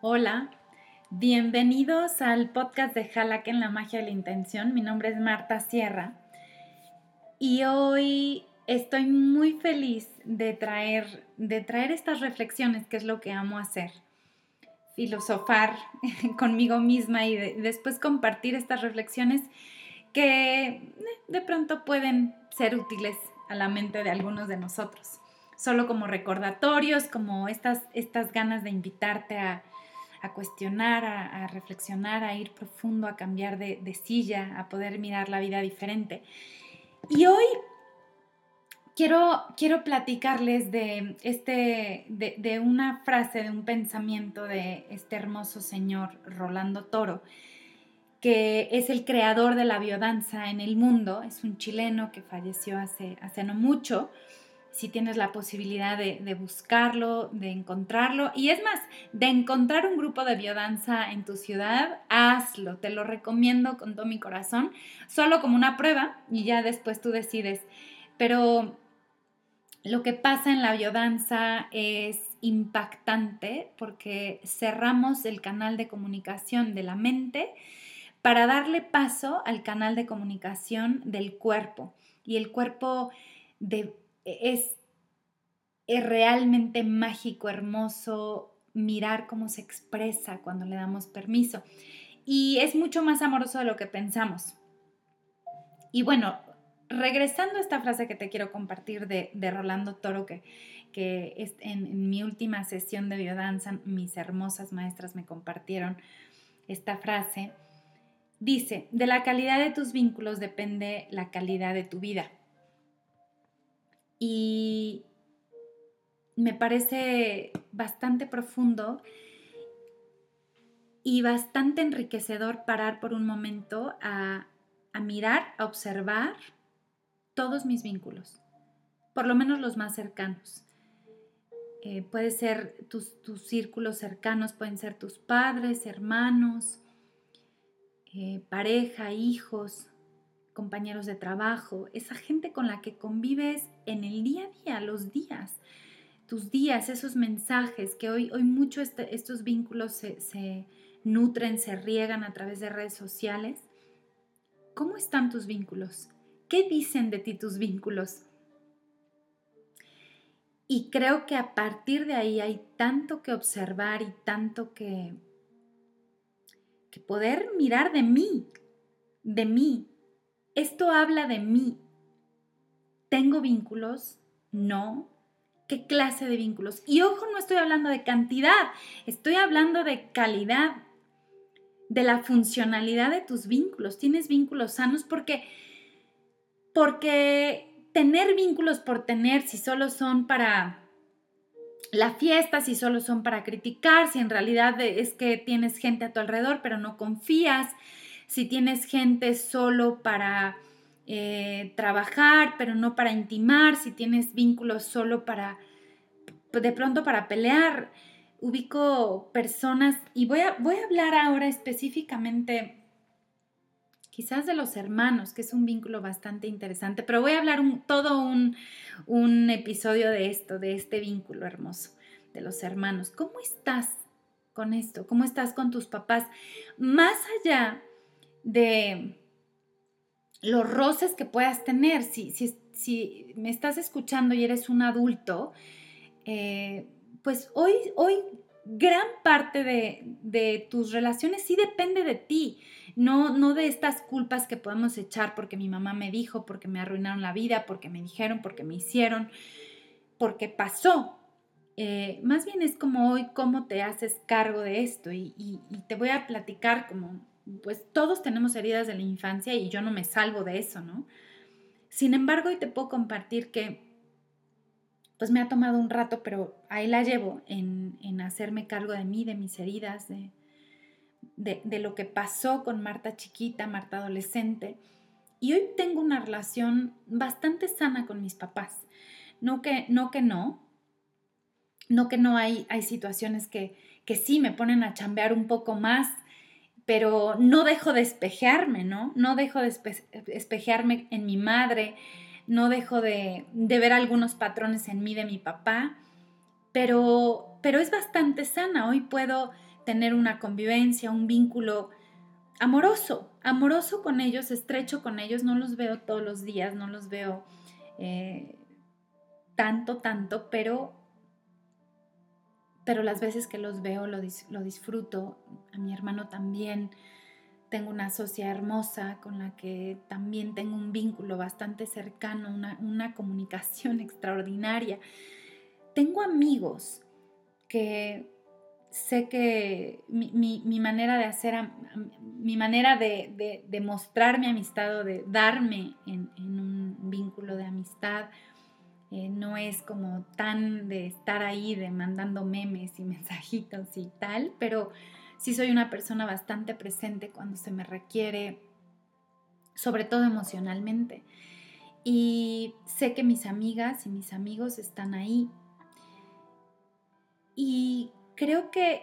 Hola, bienvenidos al podcast de Jalak en la magia de la intención. Mi nombre es Marta Sierra y hoy estoy muy feliz de traer, de traer estas reflexiones, que es lo que amo hacer. Filosofar conmigo misma y después compartir estas reflexiones que eh, de pronto pueden ser útiles a la mente de algunos de nosotros. Solo como recordatorios, como estas, estas ganas de invitarte a, a cuestionar, a, reflexionar, a ir profundo, a cambiar de, silla, a poder mirar la vida diferente. Y hoy quiero, quiero platicarles de, este, de, una frase, de un pensamiento de este hermoso señor Rolando Toro, que es el creador de la biodanza en el mundo, es un chileno que falleció hace, hace no mucho si tienes la posibilidad de, buscarlo, de encontrarlo. Y es más, de encontrar un grupo de biodanza en tu ciudad, hazlo. Te lo recomiendo con todo mi corazón, solo como una prueba y ya después tú decides. Pero lo que pasa en la biodanza es impactante porque cerramos el canal de comunicación de la mente para darle paso al canal de comunicación del cuerpo. Y el cuerpo de es, realmente mágico, hermoso mirar cómo se expresa cuando le damos permiso. Y es mucho más amoroso de lo que pensamos. Y bueno, regresando a esta frase que te quiero compartir de, Rolando Toro, que, que es en, en, mi última sesión de biodanza, mis hermosas maestras me compartieron esta frase. Dice, de la calidad de tus vínculos depende la calidad de tu vida. Y me parece bastante profundo y bastante enriquecedor parar por un momento a, mirar, a observar todos mis vínculos, por lo menos los más cercanos. Eh, puede ser tus, tus, círculos cercanos, pueden ser tus padres, hermanos, eh, pareja, hijos, compañeros de trabajo, esa gente con la que convives en el día a día, los días, tus días, esos mensajes, que hoy, hoy mucho este, estos vínculos se, se nutren, se riegan a través de redes sociales. ¿Cómo están tus vínculos? ¿Qué dicen de ti tus vínculos? Y creo que a partir de ahí hay tanto que observar y tanto que, que poder mirar de mí, de mí, esto habla de mí. ¿Tengo vínculos? No. ¿Qué clase de vínculos? Y ojo, no estoy hablando de cantidad, estoy hablando de calidad, de la funcionalidad de tus vínculos. ¿Tienes vínculos sanos? Porque, porque tener vínculos por tener, si solo son para la fiesta, si solo son para criticar, si en realidad es que tienes gente a tu alrededor pero no confías, si tienes gente solo para eh, trabajar, pero no para intimar, si tienes vínculos solo para, de pronto para pelear. Ubico personas y voy a, voy a hablar ahora específicamente quizás de los hermanos, que es un vínculo bastante interesante, pero voy a hablar todo un, un, episodio de esto, de este vínculo hermoso, de los hermanos. ¿Cómo estás con esto? ¿Cómo estás con tus papás? Más allá de los roces que puedas tener. Si, si, me estás escuchando y eres un adulto, eh, pues hoy, hoy gran parte de, tus relaciones sí depende de ti, no, no de estas culpas que podemos echar porque mi mamá me dijo, porque me arruinaron la vida, porque me dijeron, porque me hicieron, porque pasó. Eh, más bien es como hoy cómo te haces cargo de esto y te voy a platicar como pues todos tenemos heridas de la infancia y yo no me salvo de eso, ¿no? Sin embargo, hoy te puedo compartir que pues me ha tomado un rato, pero ahí la llevo en, hacerme cargo de mí, de mis heridas, de, de, lo que pasó con Marta chiquita, Marta adolescente. Y hoy tengo una relación bastante sana con mis papás. No que no, que no, no que no hay, hay situaciones que, que sí me ponen a chambear un poco más pero no dejo de espejearme, ¿no? No dejo de espejearme en mi madre, no dejo de, ver algunos patrones en mí de mi papá, pero, pero es bastante sana. Hoy puedo tener una convivencia, un vínculo amoroso, amoroso con ellos, estrecho con ellos, no los veo todos los días, no los veo eh, tanto, tanto, pero, pero las veces que los veo lo, lo disfruto, a mi hermano también, tengo una socia hermosa con la que también tengo un vínculo bastante cercano, una, comunicación extraordinaria. Tengo amigos que sé que mi, manera de hacer, mi manera de, de, mostrar mi amistad o de darme en, un vínculo de amistad eh, no es como tan de estar ahí, de mandando memes y mensajitos y tal, pero sí soy una persona bastante presente cuando se me requiere, sobre todo emocionalmente. Y sé que mis amigas y mis amigos están ahí. Y creo que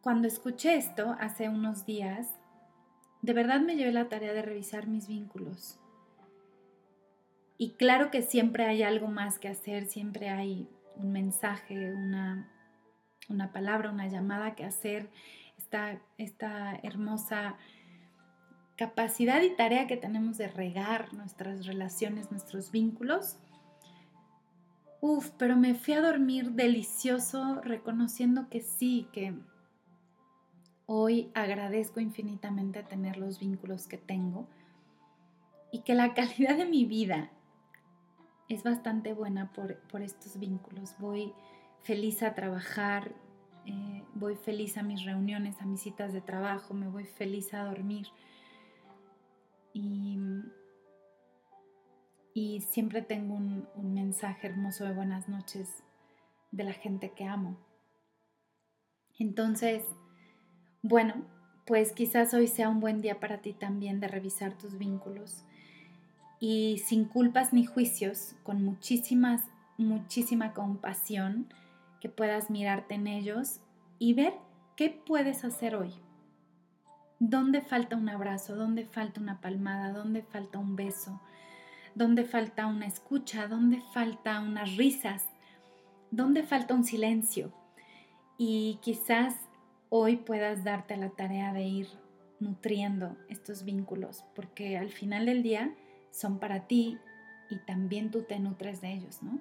cuando escuché esto hace unos días, de verdad me llevé la tarea de revisar mis vínculos. Y claro que siempre hay algo más que hacer, siempre hay un mensaje, una una palabra, una llamada que hacer, esta, esta hermosa capacidad y tarea que tenemos de regar nuestras relaciones, nuestros vínculos. Uf, pero me fui a dormir delicioso reconociendo que sí, que hoy agradezco infinitamente tener los vínculos que tengo y que la calidad de mi vida es bastante buena por, por estos vínculos. Voy feliz a trabajar, eh, voy feliz a mis reuniones, a mis citas de trabajo, me voy feliz a dormir. Y, siempre tengo un, un mensaje hermoso de buenas noches de la gente que amo. Entonces, bueno, pues quizás hoy sea un buen día para ti también de revisar tus vínculos y sin culpas ni juicios, con muchísimas, muchísima compasión, que puedas mirarte en ellos y ver qué puedes hacer hoy. ¿Dónde falta un abrazo? ¿Dónde falta una palmada? ¿Dónde falta un beso? ¿Dónde falta una escucha? ¿Dónde falta unas risas? ¿Dónde falta un silencio? Y quizás hoy puedas darte la tarea de ir nutriendo estos vínculos, porque al final del día son para ti y también tú te nutres de ellos, ¿no?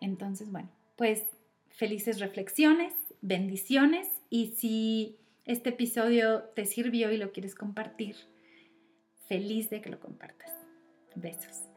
Entonces, bueno, pues felices reflexiones, bendiciones y si este episodio te sirvió y lo quieres compartir, feliz de que lo compartas. Besos.